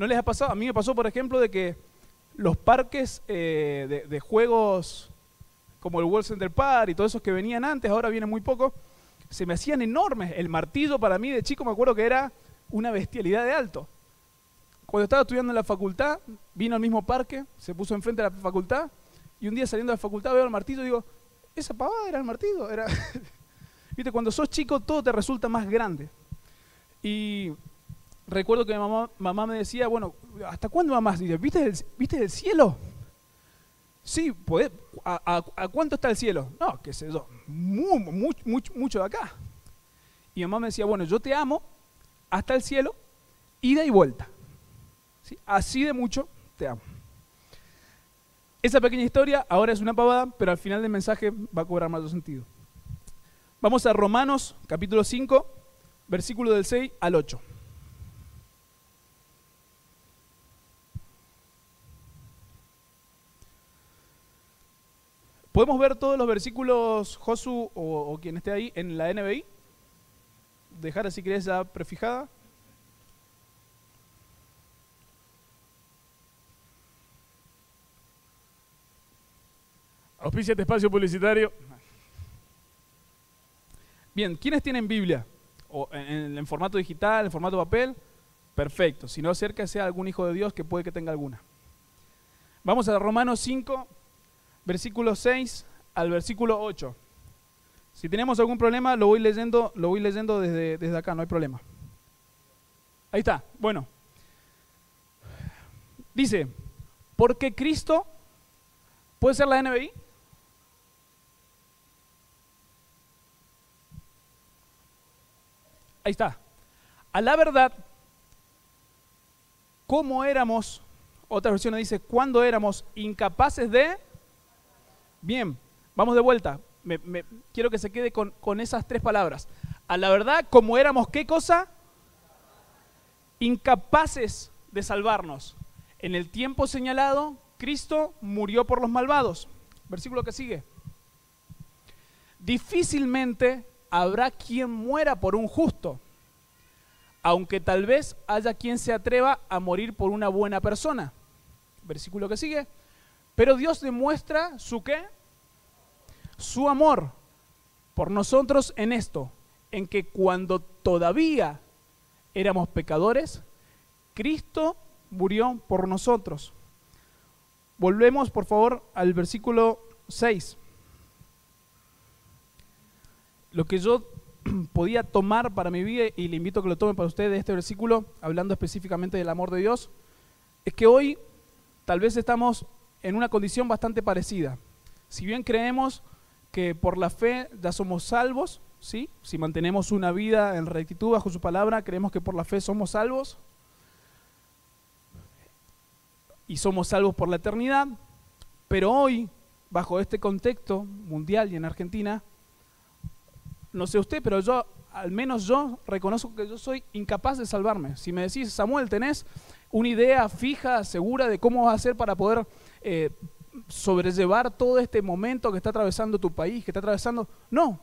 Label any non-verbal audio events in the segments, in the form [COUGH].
¿No les ha pasado? A mí me pasó, por ejemplo, de que los parques eh, de, juegos como el World Center Park y todos esos que venían antes, ahora vienen muy poco, se me hacían enormes. El martillo para mí de chico me acuerdo que era una bestialidad de alto. Cuando estaba estudiando en la facultad, vino al mismo parque, se puso enfrente de la facultad y un día saliendo de la facultad veo el martillo y digo, esa pavada era el martillo. Era [LAUGHS] Viste, cuando sos chico todo te resulta más grande. Y recuerdo que mamá, me decía, bueno, ¿hasta cuándo mamá? Dice, ¿viste el, ¿viste el cielo? Sí, a, cuánto está el cielo? No, qué sé yo, mucho, mucho, mucho de acá. Y mamá me decía, bueno, yo te amo hasta el cielo, ida y vuelta. ¿Sí? Así de mucho te amo. Esa pequeña historia ahora es una pavada, pero al final del mensaje va a cobrar más sentido. Vamos a Romanos capítulo 5, versículo del 6 al 8. ¿Podemos ver todos los versículos, Josu o, quien esté ahí, en la NBI? Dejar así que ya prefijada. Auspicia este espacio publicitario. Bien, ¿quiénes tienen Biblia? O en, en, formato digital, en formato papel? Perfecto. Si no, cerca sea algún hijo de Dios que puede que tenga alguna. Vamos a Romanos 5, versículo 6 al versículo 8. Si tenemos algún problema, lo voy leyendo, lo voy leyendo desde, desde acá, no hay problema. Ahí está, bueno. Dice, porque Cristo, ¿puede ser la NBI? Ahí está. A la verdad, ¿cómo éramos? Otra versión dice, cuando éramos incapaces de Bien, vamos de vuelta. quiero que se quede con, con esas tres palabras. A la verdad, como éramos, ¿qué cosa? Incapaces de salvarnos. En el tiempo señalado, Cristo murió por los malvados. Versículo que sigue. Difícilmente habrá quien muera por un justo, aunque tal vez haya quien se atreva a morir por una buena persona. Versículo que sigue. Pero Dios demuestra su qué? Su amor por nosotros en esto, en que cuando todavía éramos pecadores, Cristo murió por nosotros. Volvemos, por favor, al versículo 6. Lo que yo [CLEARS THROAT] podía tomar para mi vida, y le invito a que lo tome para usted de este versículo, hablando específicamente del amor de Dios, es que hoy tal vez estamos en una condición bastante parecida. Si bien creemos que por la fe ya somos salvos, ¿sí? si mantenemos una vida en rectitud bajo su palabra, creemos que por la fe somos salvos y somos salvos por la eternidad, pero hoy, bajo este contexto mundial y en Argentina, no sé usted, pero yo, al menos yo, reconozco que yo soy incapaz de salvarme. Si me decís, Samuel, ¿tenés una idea fija, segura de cómo vas a hacer para poder eh, sobrellevar todo este momento que está atravesando tu país, que está atravesando... No.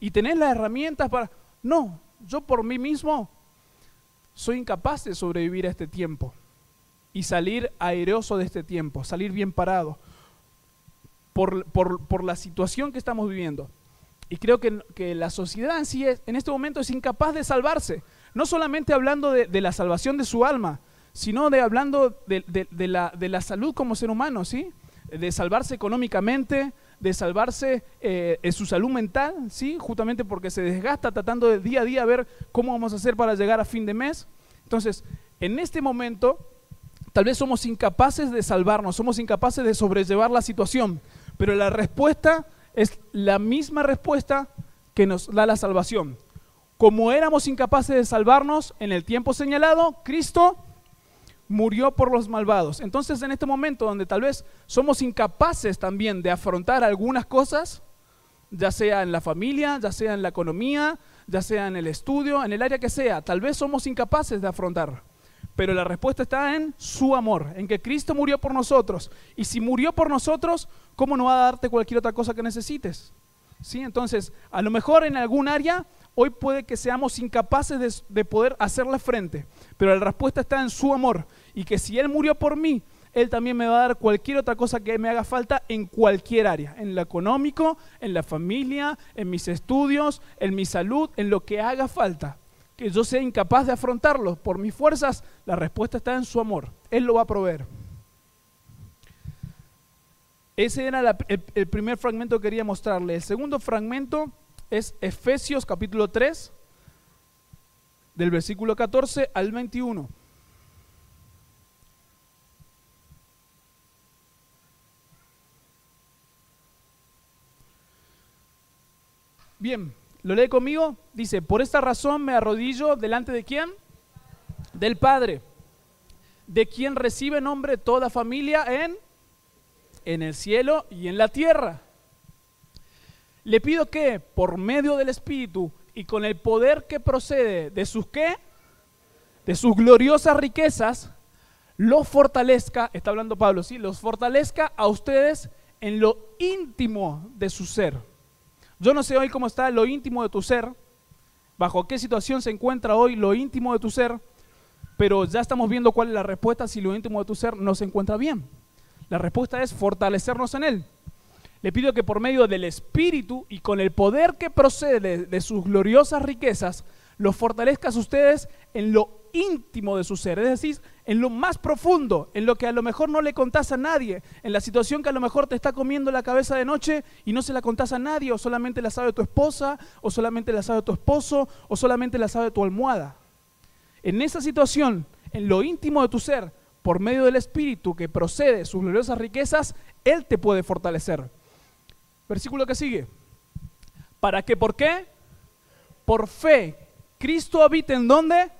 Y tenés las herramientas para... No, yo por mí mismo soy incapaz de sobrevivir a este tiempo y salir airoso de este tiempo, salir bien parado por, por, la situación que estamos viviendo. Y creo que, que, la sociedad en sí en este momento es incapaz de salvarse, no solamente hablando de, de la salvación de su alma, sino de hablando de, la, de, la, salud como ser humano, ¿sí? De salvarse económicamente, de salvarse eh, en su salud mental, ¿sí? Justamente porque se desgasta tratando de día a día ver cómo vamos a hacer para llegar a fin de mes. Entonces, en este momento, tal vez somos incapaces de salvarnos, somos incapaces de sobrellevar la situación, pero la respuesta es la misma respuesta que nos da la salvación. Como éramos incapaces de salvarnos en el tiempo señalado, Cristo murió por los malvados. Entonces en este momento donde tal vez somos incapaces también de afrontar algunas cosas, ya sea en la familia, ya sea en la economía, ya sea en el estudio, en el área que sea, tal vez somos incapaces de afrontar. Pero la respuesta está en su amor, en que Cristo murió por nosotros. Y si murió por nosotros, ¿cómo no va a darte cualquier otra cosa que necesites? ¿Sí? Entonces, a lo mejor en algún área hoy puede que seamos incapaces de, de poder hacerle frente, pero la respuesta está en su amor y que si Él murió por mí, Él también me va a dar cualquier otra cosa que me haga falta en cualquier área, en lo económico, en la familia, en mis estudios, en mi salud, en lo que haga falta. Que yo sea incapaz de afrontarlo por mis fuerzas, la respuesta está en su amor. Él lo va a proveer. Ese era el, el primer fragmento que quería mostrarle. El segundo fragmento es Efesios capítulo 3, del versículo 14 al 21. Bien, ¿lo lee conmigo? Dice, por esta razón me arrodillo delante de quién? Del Padre, de quien recibe nombre toda familia en, en el cielo y en la tierra. Le pido que, por medio del Espíritu y con el poder que procede de sus qué? De sus gloriosas riquezas, los fortalezca, está hablando Pablo, ¿sí? Los fortalezca a ustedes en lo íntimo de su ser yo no sé hoy cómo está lo íntimo de tu ser, bajo qué situación se encuentra hoy lo íntimo de tu ser, pero ya estamos viendo cuál es la respuesta si lo íntimo de tu ser no se encuentra bien. La respuesta es fortalecernos en Él. Le pido que por medio del Espíritu y con el poder que procede de sus gloriosas riquezas, los fortalezcas ustedes en lo íntimo de su ser, es decir, en lo más profundo, en lo que a lo mejor no le contás a nadie, en la situación que a lo mejor te está comiendo la cabeza de noche y no se la contás a nadie, o solamente la sabe tu esposa, o solamente la sabe tu esposo, o solamente la sabe tu almohada. En esa situación, en lo íntimo de tu ser, por medio del Espíritu que procede de sus gloriosas riquezas, Él te puede fortalecer. Versículo que sigue. ¿Para qué? ¿Por qué? Por fe. Cristo habita en dónde?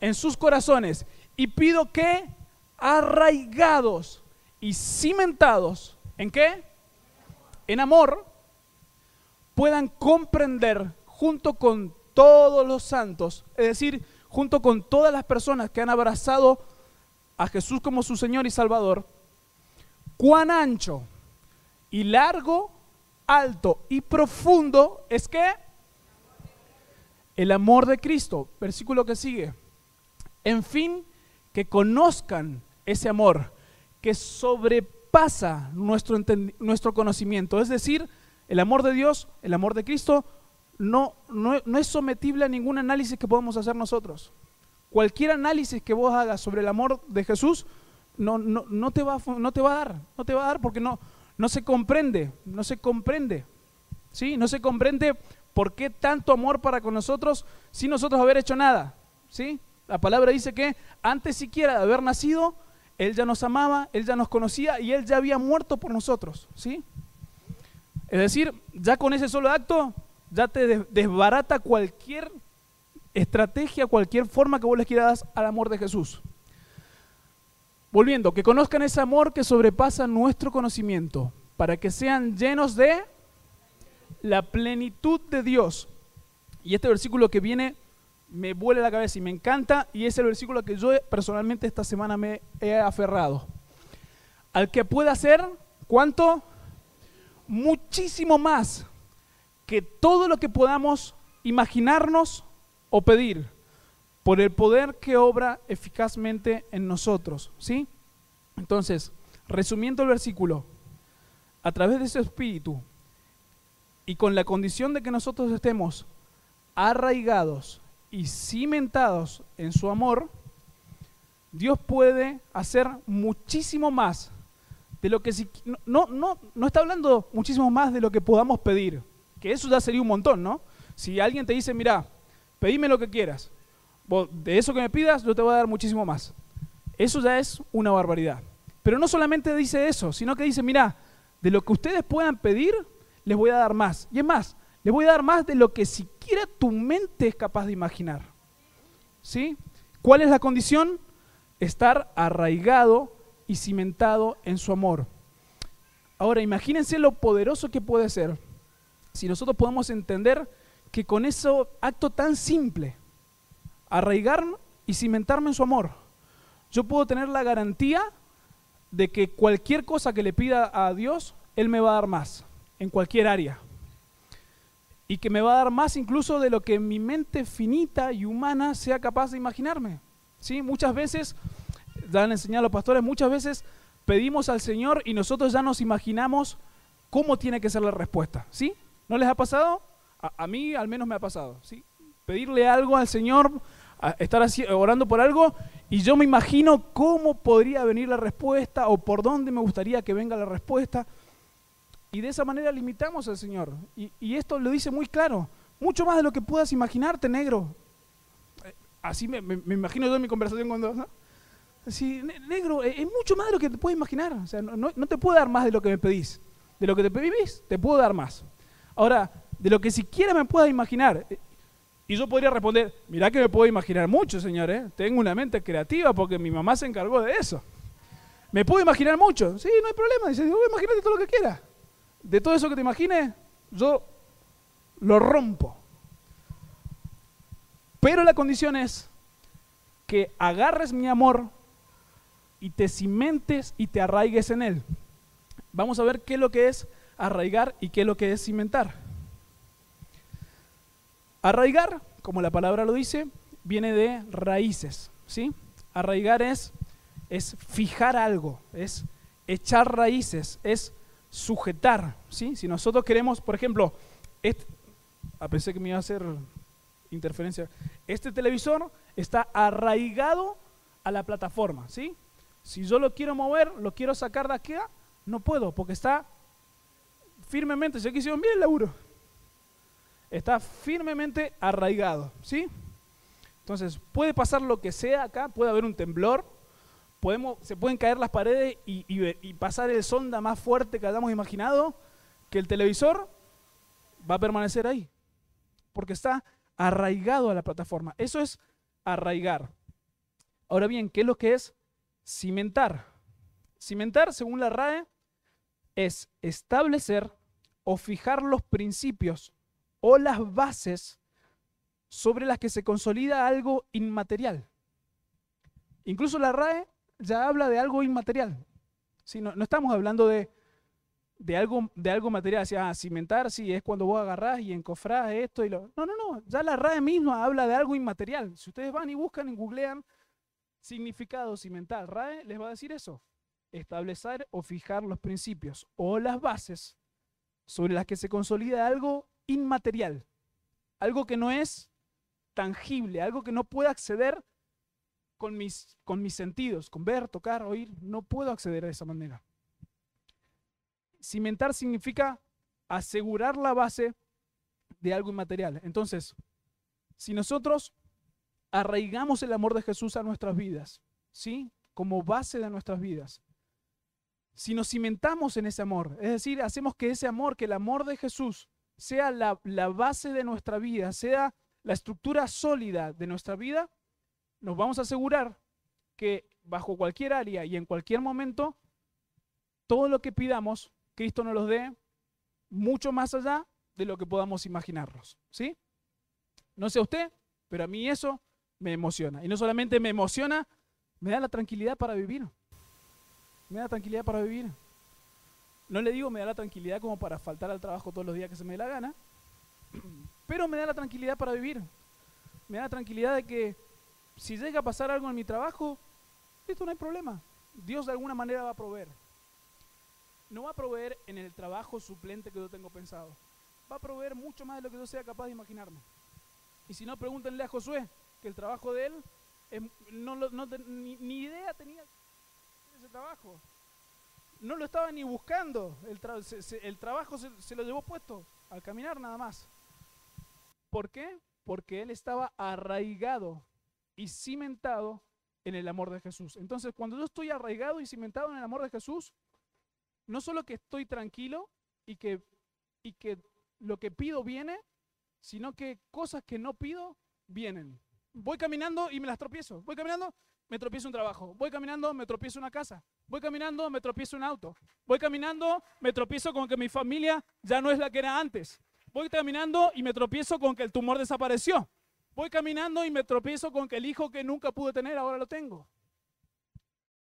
en sus corazones y pido que arraigados y cimentados, ¿en qué? En amor, puedan comprender junto con todos los santos, es decir, junto con todas las personas que han abrazado a Jesús como su Señor y Salvador, cuán ancho y largo, alto y profundo es que el amor de Cristo, versículo que sigue en fin, que conozcan ese amor que sobrepasa nuestro, nuestro conocimiento. Es decir, el amor de Dios, el amor de Cristo, no, no, es sometible a ningún análisis que podamos hacer nosotros. Cualquier análisis que vos hagas sobre el amor de Jesús no, no, no, te, va, no te va a dar, no te va a dar porque no, no se comprende, no se comprende. ¿Sí? No se comprende por qué tanto amor para con nosotros sin nosotros haber hecho nada. ¿Sí? La palabra dice que antes siquiera de haber nacido, Él ya nos amaba, Él ya nos conocía y Él ya había muerto por nosotros. ¿sí? Es decir, ya con ese solo acto, ya te desbarata cualquier estrategia, cualquier forma que vos les quieras al amor de Jesús. Volviendo, que conozcan ese amor que sobrepasa nuestro conocimiento, para que sean llenos de la plenitud de Dios. Y este versículo que viene me vuela la cabeza y me encanta y es el versículo que yo personalmente esta semana me he aferrado. Al que pueda hacer, ¿cuánto? Muchísimo más que todo lo que podamos imaginarnos o pedir por el poder que obra eficazmente en nosotros, ¿sí? Entonces, resumiendo el versículo, a través de ese espíritu y con la condición de que nosotros estemos arraigados y cimentados en su amor, Dios puede hacer muchísimo más de lo que si, no, no, no está hablando muchísimo más de lo que podamos pedir, que eso ya sería un montón, ¿no? Si alguien te dice, mira, pedime lo que quieras, de eso que me pidas yo te voy a dar muchísimo más. Eso ya es una barbaridad. Pero no solamente dice eso, sino que dice, mira, de lo que ustedes puedan pedir, les voy a dar más. Y es más, les voy a dar más de lo que siquiera tu mente es capaz de imaginar. ¿Sí? ¿Cuál es la condición? Estar arraigado y cimentado en su amor. Ahora, imagínense lo poderoso que puede ser si nosotros podemos entender que con ese acto tan simple, arraigarme y cimentarme en su amor, yo puedo tener la garantía de que cualquier cosa que le pida a Dios, Él me va a dar más, en cualquier área. y que me va a dar más incluso de lo que mi mente finita y humana sea capaz de imaginarme. ¿Sí? Muchas veces, ya han enseñado los pastores, muchas veces pedimos al Señor y nosotros ya nos imaginamos cómo tiene que ser la respuesta. ¿Sí? ¿No les ha pasado? A, mí al menos me ha pasado. ¿sí? Pedirle algo al Señor, estar así, orando por algo y yo me imagino cómo podría venir la respuesta o por dónde me gustaría que venga la respuesta. Y de esa manera limitamos al Señor. Y, esto lo dice muy claro. Mucho más de lo que puedas imaginarte, negro. Eh, así me, imagino yo en mi conversación con dos. ¿no? Así, negro, eh, es mucho más de lo que te puedes imaginar. O sea, no, no, te puedo dar más de lo que me pedís. De lo que te pedís, te puedo dar más. Ahora, de lo que siquiera me puedas imaginar. Eh, y yo podría responder, mirá que me puedo imaginar mucho, señor. Tengo una mente creativa porque mi mamá se encargó de eso. Me puedo imaginar mucho. Sí, no hay problema. Dice, imagínate todo lo que quieras de todo eso que te imagines, yo lo rompo. Pero la condición es que agarres mi amor y te cimentes y te arraigues en él. Vamos a ver qué es lo que es arraigar y qué es lo que es cimentar. Arraigar, como la palabra lo dice, viene de raíces, ¿sí? Arraigar es, es fijar algo, es echar raíces, es sujetar, ¿sí? Si nosotros queremos, por ejemplo, este, ah, pensé que me iba a hacer interferencia, este televisor está arraigado a la plataforma, ¿sí? Si yo lo quiero mover, lo quiero sacar de aquí, no puedo, porque está firmemente, si aquí bien el laburo, está firmemente arraigado, ¿sí? Entonces, puede pasar lo que sea acá, puede haber un temblor, se pueden caer las paredes y, pasar el sonda más fuerte que hayamos imaginado, que el televisor va a permanecer ahí, porque está arraigado a la plataforma. Eso es arraigar. Ahora bien, ¿qué es lo que es cimentar? Cimentar, según la RAE, es establecer o fijar los principios o las bases sobre las que se consolida algo inmaterial. Incluso la RAE ya habla de algo inmaterial. no, no, estamos hablando de, algo, de algo material, o cimentar, sí, es cuando vos agarrás y encofrás esto y lo... No, no, no, ya la RAE misma habla de algo inmaterial. Si ustedes van y buscan y googlean significado cimentar, RAE les va a decir eso. Establecer o fijar los principios o las bases sobre las que se consolida algo inmaterial, algo que no es tangible, algo que no puede acceder con mis, con mis sentidos, con ver, tocar, oír, no puedo acceder de esa manera. Cimentar significa asegurar la base de algo inmaterial. Entonces, si nosotros arraigamos el amor de Jesús a nuestras vidas, ¿sí? Como base de nuestras vidas. Si nos cimentamos en ese amor, es decir, hacemos que ese amor, que el amor de Jesús sea la, la base de nuestra vida, sea la estructura sólida de nuestra vida, nos vamos a asegurar que bajo cualquier área y en cualquier momento, todo lo que pidamos, Cristo nos lo dé mucho más allá de lo que podamos imaginarnos. ¿Sí? No sé usted, pero a mí eso me emociona. Y no solamente me emociona, me da la tranquilidad para vivir. Me da tranquilidad para vivir. No le digo me da la tranquilidad como para faltar al trabajo todos los días que se me dé la gana, [CLEARS THROAT] pero me da la tranquilidad para vivir. Me da la tranquilidad de que si llega a pasar algo en mi trabajo, esto no hay problema. Dios de alguna manera va a proveer. No va a proveer en el trabajo suplente que yo tengo pensado. Va a proveer mucho más de lo que yo sea capaz de imaginarme. Y si no, pregúntenle a Josué, que el trabajo de él, no, ni, idea tenía de ese trabajo. No lo estaba ni buscando. El, trabajo se, se lo llevó puesto al caminar nada más. ¿Por qué? Porque él estaba arraigado y cimentado en el amor de Jesús. Entonces, cuando yo estoy arraigado y cimentado en el amor de Jesús, no solo que estoy tranquilo y que, y que lo que pido viene, sino que cosas que no pido vienen. Voy caminando y me las tropiezo. Voy caminando, me tropiezo un trabajo. Voy caminando, me tropiezo una casa. Voy caminando, me tropiezo un auto. Voy caminando, me tropiezo con que mi familia ya no es la que era antes. Voy caminando y me tropiezo con que el tumor desapareció. Voy caminando y me tropiezo con que el hijo que nunca pude tener ahora lo tengo.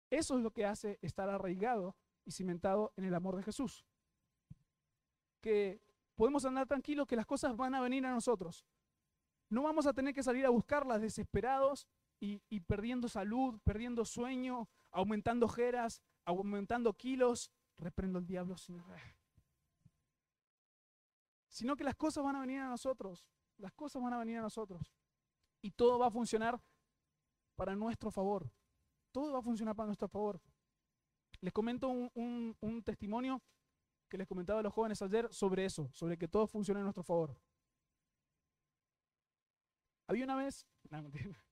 Eso es lo que hace estar arraigado y cimentado en el amor de Jesús. Que podemos andar tranquilos que las cosas van a venir a nosotros. No vamos a tener que salir a buscarlas desesperados y, y perdiendo salud, perdiendo sueño, aumentando ojeras, aumentando kilos. Reprendo el diablo, Señor. Sino que las cosas van a venir a nosotros. Las cosas van a venir a nosotros. Y todo va a funcionar para nuestro favor. Todo va a funcionar para nuestro favor. Les comento un, testimonio que les comentaba a los jóvenes ayer sobre eso, sobre que todo funciona a nuestro favor. Había una vez, [LAUGHS]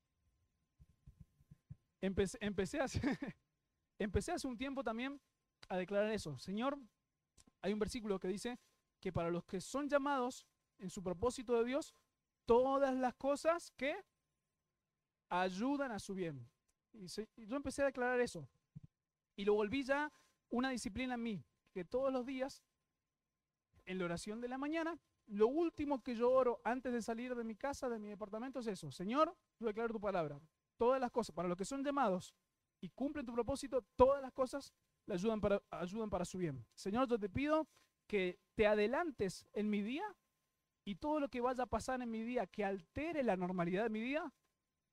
empecé, empecé, hace, [LAUGHS] empecé hace un tiempo también a declarar eso. Señor, hay un versículo que dice que para los que son llamados en su propósito de Dios, todas las cosas que ayudan a su bien. Y yo empecé a declarar eso. Y lo volví ya una disciplina en mí, que todos los días, en la oración de la mañana, lo último que yo oro antes de salir de mi casa, de mi departamento, es eso. Señor, yo declaro tu palabra. Todas las cosas, para los que son llamados y cumplen tu propósito, todas las cosas le ayudan para, ayudan para su bien. Señor, yo te pido que te adelantes en mi día y todo lo que vaya a pasar en mi día que altere la normalidad de mi día,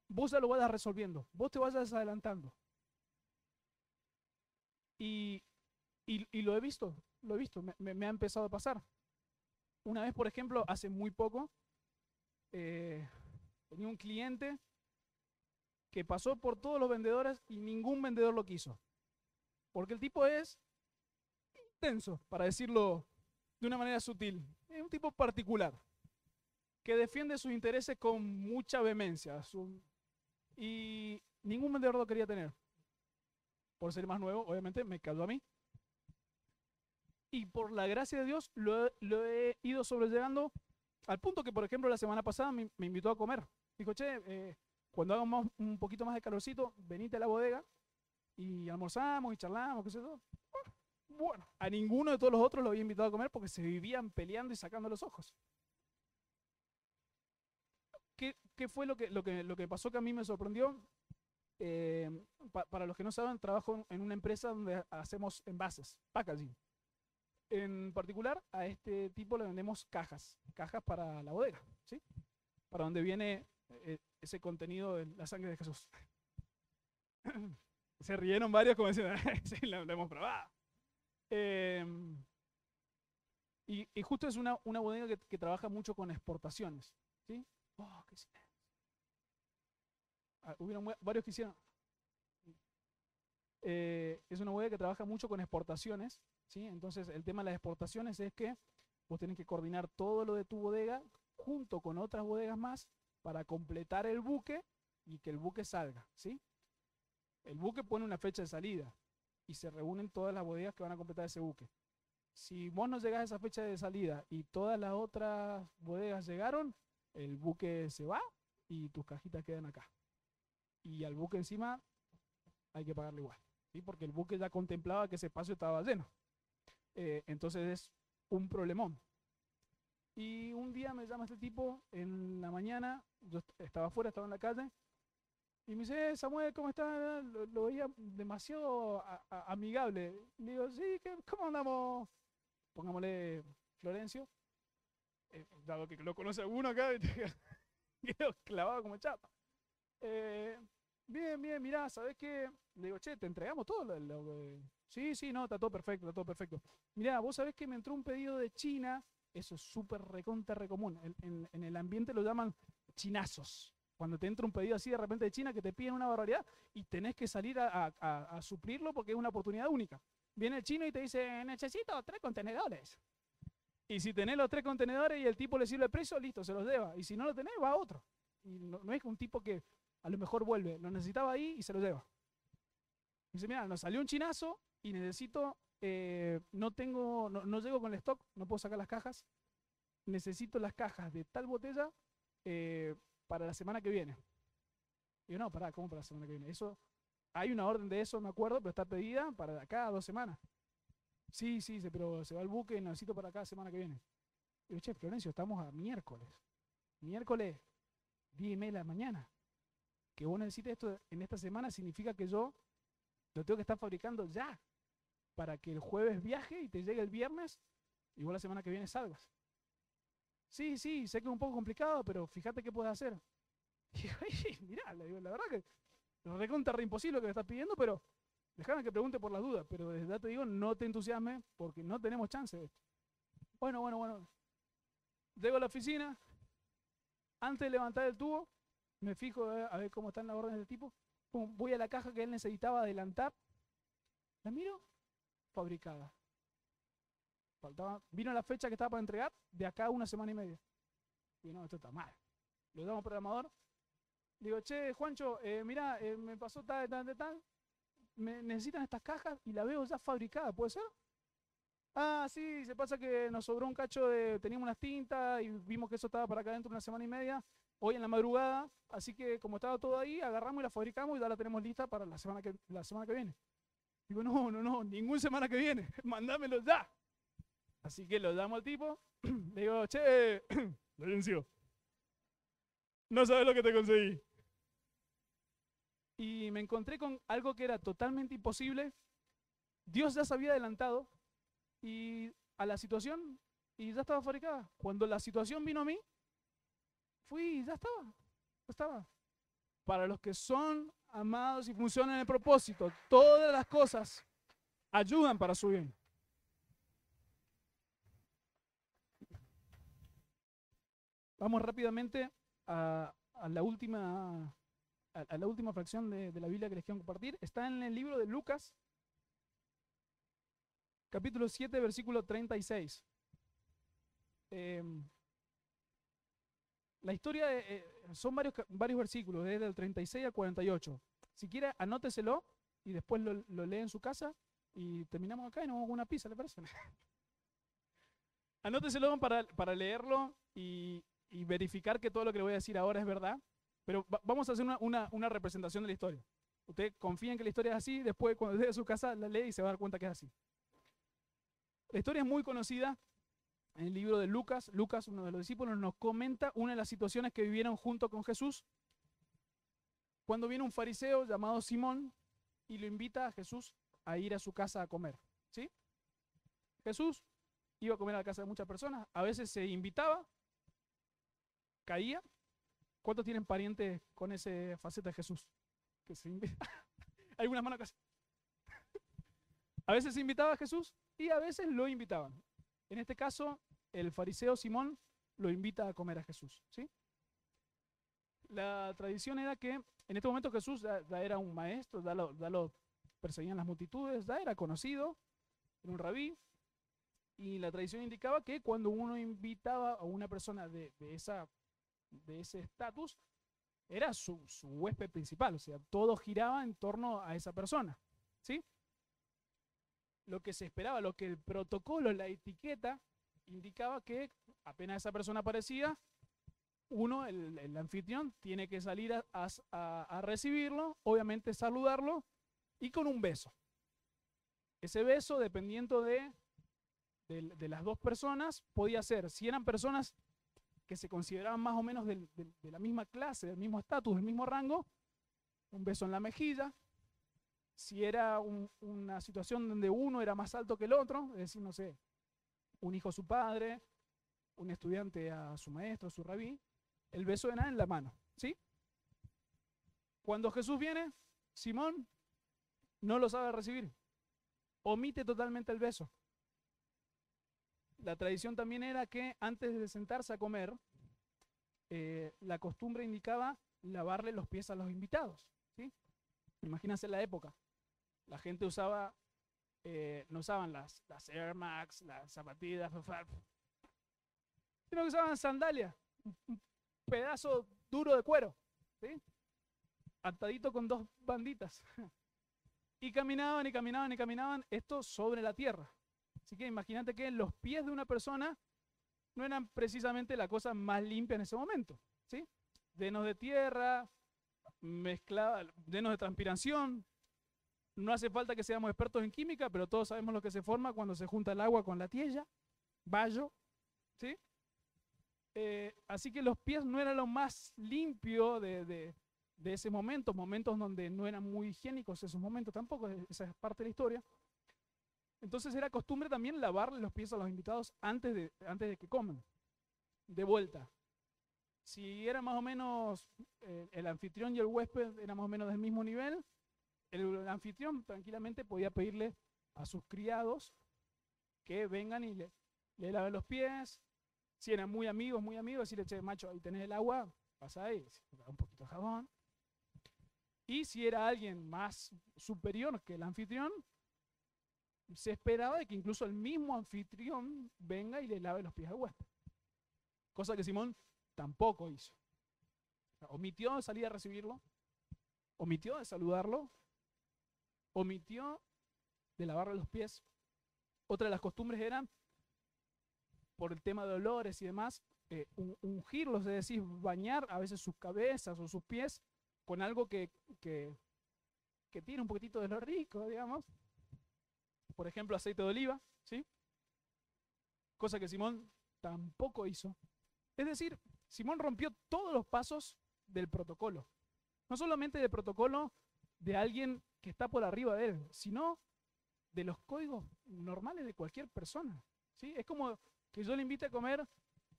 vos ya lo vayas resolviendo, vos te vayas adelantando. Y, y, lo he visto, lo he visto, me, ha empezado a pasar. Una vez, por ejemplo, hace muy poco, eh, tenía un cliente que pasó por todos los vendedores y ningún vendedor lo quiso. Porque el tipo es intenso, para decirlo de una manera sutil. Es un tipo particular, que defiende sus intereses con mucha vehemencia. y ningún vendedor lo quería tener. Por ser más nuevo, obviamente, me cayó a mí. Y por la gracia de Dios lo, he ido sobrellevando al punto que, por ejemplo, la semana pasada me, invitó a comer. Dijo, che, eh, cuando hagamos un poquito más de calorcito, venite a la bodega y almorzamos y charlamos, qué sé yo. Bueno, a ninguno de todos los otros lo había invitado a comer porque se vivían peleando y sacando los ojos. ¿Qué, qué fue lo que, lo, que, lo que pasó que a mí me sorprendió? Eh, para los que no saben, trabajo en una empresa donde hacemos envases, packaging. En particular, a este tipo le vendemos cajas, cajas para la bodega, ¿sí? Para donde viene ese contenido de la sangre de Jesús. [LAUGHS] Se rieron varios como diciendo, [LAUGHS] sí, lo, hemos probado. Em, y, justo es una, una bodega que, trabaja mucho con exportaciones. ¿sí? Oh, qué ah, hubieron varios que hicieron. Eh, es una bodega que trabaja mucho con exportaciones. ¿sí? Entonces, el tema de las exportaciones es que vos tenés que coordinar todo lo de tu bodega junto con otras bodegas más para completar el buque y que el buque salga. ¿sí? El buque pone una fecha de salida y se reúnen todas las bodegas que van a completar ese buque. Si vos no llegás a esa fecha de salida y todas las otras bodegas llegaron, el buque se va y tus cajitas quedan acá. Y al buque encima hay que pagarle igual, ¿sí? porque el buque ya contemplaba que ese espacio estaba lleno. Eh, entonces es un problemón. Y un día me llama este tipo en la mañana, yo estaba afuera, estaba en la calle, y me dice, eh, Samuel, ¿cómo estás? Lo, veía demasiado amigable. Le digo, sí, ¿cómo andamos? Pongámosle Florencio. Eh, dado que lo conoce alguno acá, [LAUGHS] quedó clavado como chapa. Eh, bien, bien, mirá, ¿sabes qué? Le digo, che, te entregamos todo. Lo, sí, sí, no, está todo perfecto, está todo perfecto. Mirá, vos sabés que me entró un pedido de China, eso es súper recontra recomún. en el ambiente lo llaman chinazos cuando te entra un pedido así de repente de China que te piden una barbaridad y tenés que salir a, suplirlo porque es una oportunidad única. Viene el chino y te dice, necesito tres contenedores. Y si tenés los tres contenedores y el tipo le sirve el precio, listo, se los deba. Y si no lo tenés, va a otro. Y no, es un tipo que a lo mejor vuelve, lo necesitaba ahí y se lo lleva. dice, mira, nos salió un chinazo y necesito, eh, no tengo, no, llego con el stock, no puedo sacar las cajas. Necesito las cajas de tal botella eh, para la semana que viene. Yo, no, pará, ¿cómo para la semana que viene? Eso, hay una orden de eso, me acuerdo, pero está pedida para acá dos semanas. Sí, sí, pero se va el buque necesito para acá semana que viene. Yo, che, Florencio, estamos a miércoles. Miércoles, 10 y media de la mañana. Que vos necesites esto en esta semana significa que yo lo tengo que estar fabricando ya. Para que el jueves viaje y te llegue el viernes y la semana que viene salgas. sí, sí, sé que es un poco complicado, pero fíjate qué puedes hacer. [LAUGHS] Y digo, mirá, la verdad que lo recontra re imposible lo que me estás pidiendo, pero déjame que pregunte por las dudas, pero desde ya te digo, no te entusiasmes porque no tenemos chance de esto. Bueno, bueno, bueno. Llego a la oficina, antes de levantar el tubo, me fijo a ver cómo están las órdenes del tipo, voy a la caja que él necesitaba adelantar, la miro, fabricada. Faltaba, vino la fecha que estaba para entregar, de acá una semana y media. Y no, esto está mal. Lo damos programador. Digo, che, Juancho, eh, mira, eh, me pasó tal, tal, tal, Me necesitan estas cajas y la veo ya fabricada, ¿puede ser? Ah, sí, se pasa que nos sobró un cacho de. Teníamos unas tintas y vimos que eso estaba para acá dentro de una semana y media, hoy en la madrugada. Así que, como estaba todo ahí, agarramos y la fabricamos y ya la tenemos lista para la semana que, la semana que viene. Digo, no, no, no, ninguna semana que viene, [LAUGHS] mándamelo ya. Así que lo llamo al tipo, [CLEARS THROAT] le digo, che, [CLEARS THROAT] Lorenzo, no sabes lo que te conseguí. Y me encontré con algo que era totalmente imposible. Dios ya se había adelantado y a la situación y ya estaba fabricada. Cuando la situación vino a mí, fui y ya estaba. Ya estaba. Para los que son amados y funcionan en el propósito, todas las cosas ayudan para su bien. Vamos rápidamente a, la última a, la última fracción de, la Biblia que les quiero compartir. Está en el libro de Lucas, capítulo 7, versículo 36. Em, la historia eh, son varios, versículos, desde el 36 al 48. Si quiere, anóteselo y después lo, lee en su casa y terminamos acá y nos vamos con una pizza, ¿le parece? [LAUGHS] anóteselo para, para leerlo y, y, verificar que todo lo que le voy a decir ahora es verdad. Pero vamos a hacer una, una, una representación de la historia. Usted confía en que la historia es así, después cuando llegue a su casa la lee y se va a dar cuenta que es así. La historia es muy conocida en el libro de Lucas. Lucas, uno de los discípulos, nos comenta una de las situaciones que vivieron junto con Jesús. Cuando viene un fariseo llamado Simón y lo invita a Jesús a ir a su casa a comer. ¿sí? Jesús iba a comer a la casa de muchas personas. A veces se invitaba, caía. ¿Cuántos tienen parientes con ese faceta de Jesús? Que se [LAUGHS] Algunas manos casi. [LAUGHS] a veces se invitaba a Jesús y a veces lo invitaban. En este caso, el fariseo Simón lo invita a comer a Jesús. ¿sí? La tradición era que en este momento Jesús ya, era un maestro, ya lo, perseguían las multitudes, ya era conocido, era un rabí, y la tradición indicaba que cuando uno invitaba a una persona de, esa, de ese estatus, era su, su, huésped principal, o sea, todo giraba en torno a esa persona. ¿sí? Lo que se esperaba, lo que el protocolo, la etiqueta, indicaba que apenas esa persona aparecía, uno, el, anfitrión, tiene que salir a, recibirlo, obviamente saludarlo y con un beso. Ese beso, dependiendo de, de, las dos personas, podía ser, si eran personas que se consideraban más o menos de la misma clase, del mismo estatus, del mismo rango, un beso en la mejilla, si era una situación donde uno era más alto que el otro, es decir, no sé, un hijo a su padre, un estudiante a su maestro, a su rabí, el beso era en la mano, ¿sí? Cuando Jesús viene, Simón no lo sabe recibir, omite totalmente el beso. La tradición también era que antes de sentarse a comer, eh, la costumbre indicaba lavarle los pies a los invitados, ¿sí? Imagínense la época. La gente usaba, eh, no usaban las, las Air Max, las zapatillas, sino que usaban sandalias, un pedazo duro de cuero, ¿sí? atadito con dos banditas. [LAUGHS] Y caminaban y caminaban y caminaban, esto sobre la tierra. Así que imagínate que los pies de una persona no eran precisamente la cosa más limpia en ese momento, ¿sí? Llenos de tierra, mezclada, llenos de transpiración, no hace falta que seamos expertos en química, pero todos sabemos lo que se forma cuando se junta el agua con la tierra, vallo, ¿sí? Eh, así que los pies no eran lo más limpio de, ese momento, momentos donde no eran muy higiénicos esos momentos tampoco, esa es parte de la historia. Entonces era costumbre también lavarle los pies a los invitados antes de, antes de que coman. de vuelta. Si era más o menos eh, el anfitrión y el huésped eran más o menos del mismo nivel, el anfitrión tranquilamente podía pedirle a sus criados que vengan y le, le laven los pies. Si eran muy amigos, muy amigos, decirle, che, macho, ahí tenés el agua, pasa ahí, un poquito de jabón. Y si era alguien más superior que el anfitrión, se esperaba de que incluso el mismo anfitrión venga y le lave los pies al huésped. Cosa que Simón tampoco hizo. omitió salir a recibirlo, omitió de saludarlo, omitió de lavarle los pies. Otra de las costumbres era, por el tema de olores y demás, eh, ungirlos, es decir, bañar a veces sus cabezas o sus pies con algo que, que, que un poquitito de lo rico, digamos. Por ejemplo, aceite de oliva, ¿sí? Cosa que Simón tampoco hizo. Es decir, Simón rompió todos los pasos del protocolo. No solamente del protocolo de alguien que está por arriba de él, sino de los códigos normales de cualquier persona. ¿sí? Es como que yo le invite a comer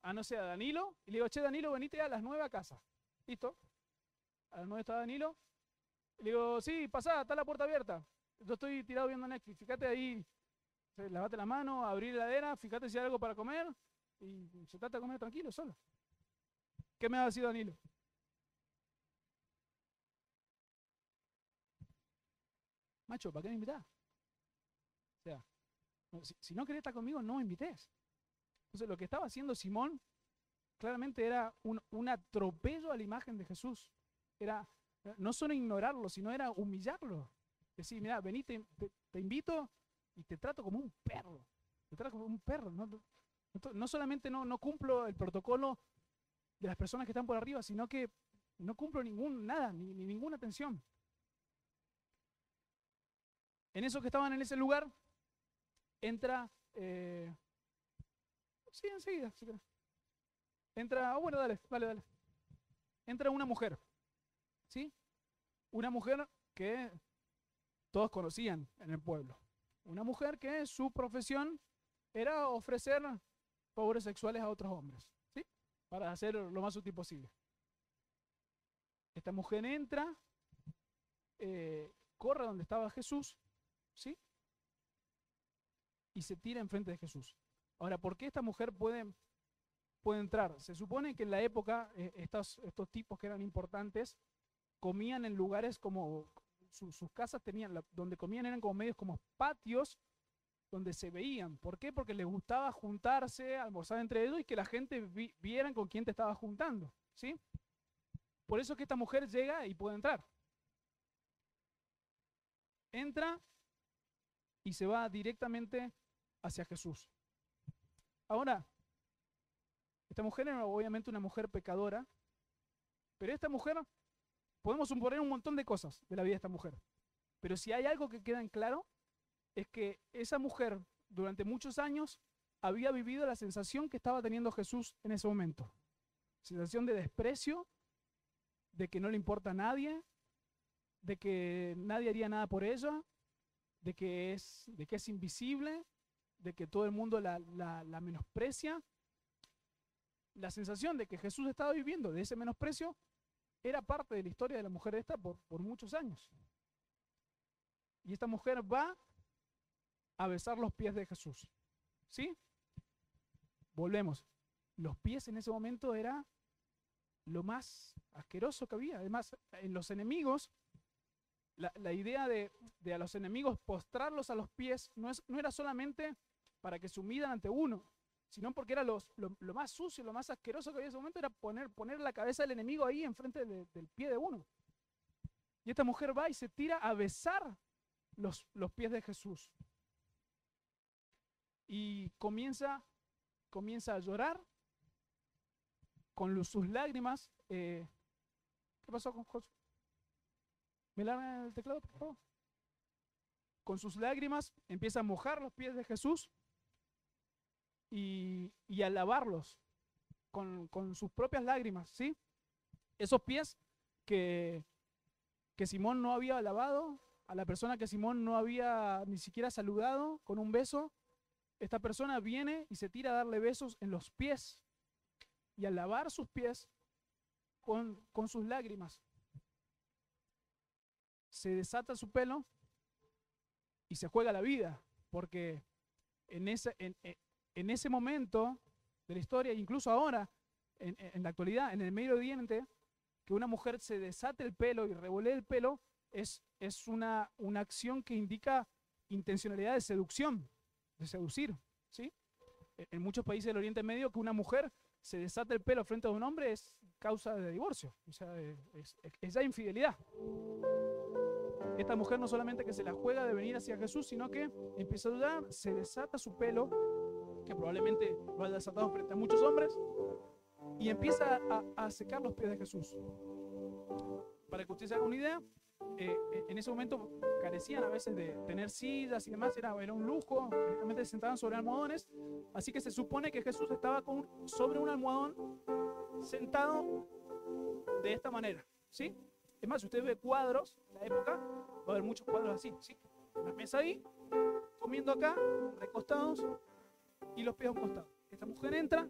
a, no sé, a Danilo, y le digo, che, Danilo, venite a las nueve a casa. ¿Listo? A las está Danilo. le digo, sí, pasá, está la puerta abierta. Yo estoy tirado viendo Netflix, fíjate ahí, lavate la mano, abrir la heladera, fíjate si hay algo para comer, y se trata de comer tranquilo, solo. ¿Qué me ha sido Danilo? Macho, ¿para qué me invitás? O sea, si, no querés estar conmigo, no me invites. Entonces, lo que estaba haciendo Simón claramente era un, atropello a la imagen de Jesús. Era no solo ignorarlo, sino era humillarlo. Decir, mira, vení, te, invito y te trato como un perro. Te trato como un perro. No, solamente no, no cumplo el protocolo de las personas que están por arriba, sino que no cumplo ningún, nada, ni, ninguna atención. En esos que estaban en ese lugar, entra. Eh, sí, enseguida, si Entra. Oh, bueno, dale, dale, dale. Entra una mujer. ¿Sí? Una mujer que todos conocían en el pueblo. Una mujer que su profesión era ofrecer favores sexuales a otros hombres, ¿sí? Para hacer lo más útil posible. Esta mujer entra, eh, corre donde estaba Jesús, ¿sí? Y se tira enfrente de Jesús. Ahora, ¿por qué esta mujer puede, puede entrar? Se supone que en la época eh, estos, estos tipos que eran importantes comían en lugares como sus casas tenían, donde comían eran como medios como patios donde se veían. ¿Por qué? Porque les gustaba juntarse, almorzar entre ellos y que la gente viera con quién te estaba juntando. ¿sí? Por eso es que esta mujer llega y puede entrar. Entra y se va directamente hacia Jesús. Ahora, esta mujer era obviamente una mujer pecadora, pero esta mujer, podemos suponer un montón de cosas de la vida de esta mujer. Pero si hay algo que queda en claro, es que esa mujer durante muchos años había vivido la sensación que estaba teniendo Jesús en ese momento. Sensación de desprecio, de que no le importa a nadie, de que nadie haría nada por ella, de que es, de que es invisible, de que todo el mundo la, la menosprecia. La sensación de que Jesús estaba viviendo de ese menosprecio era parte de la historia de la mujer esta por, por muchos años. Y esta mujer va a besar los pies de Jesús. ¿Sí? Volvemos. Los pies en ese momento era lo más asqueroso que había. Además, en los enemigos, la, idea de, a los enemigos postrarlos a los pies no, es, no era solamente para que se humidan ante uno, sino porque era lo, más sucio, lo más asqueroso que había en ese momento, era poner, poner la cabeza del enemigo ahí enfrente del pie de uno. Y esta mujer va y se tira a besar los, los pies de Jesús y comienza, comienza a llorar con sus lágrimas. Eh, ¿Qué pasó con? ¿Me lavan el teclado, por favor? Con sus lágrimas empieza a mojar los pies de Jesús y, a lavarlos con, con, sus propias lágrimas, ¿sí? Esos pies que, que Simón no había lavado, a la persona que Simón no había ni siquiera saludado con un beso, esta persona viene y se tira a darle besos en los pies y al lavar sus pies con, con sus lágrimas, se desata su pelo y se juega la vida, porque en ese, en, en ese momento de la historia, incluso ahora, en, en, la actualidad, en el Medio Oriente, que una mujer se desate el pelo y revolee el pelo es, es una, una acción que indica intencionalidad de seducción, de seducir, ¿sí? En muchos países del Oriente Medio que una mujer se desate el pelo frente a un hombre es causa de divorcio, o es, es ya infidelidad. Esta mujer no solamente que se la juega de venir hacia Jesús, sino que empieza a dudar, se desata su pelo, que probablemente lo haya desatado frente a muchos hombres, y empieza a, secar los pies de Jesús. Para que usted se haga una idea, eh, en ese momento carecían a veces de tener sillas y demás, era, era un lujo, realmente se sentaban sobre almohadones, así que se supone que Jesús estaba con, sobre un almohadón sentado de esta manera, ¿sí? Es más, si usted ve cuadros en la época, va a haber muchos cuadros así, ¿sí? La mesa ahí, comiendo acá, recostados y los pies a un costado. Esta mujer entra,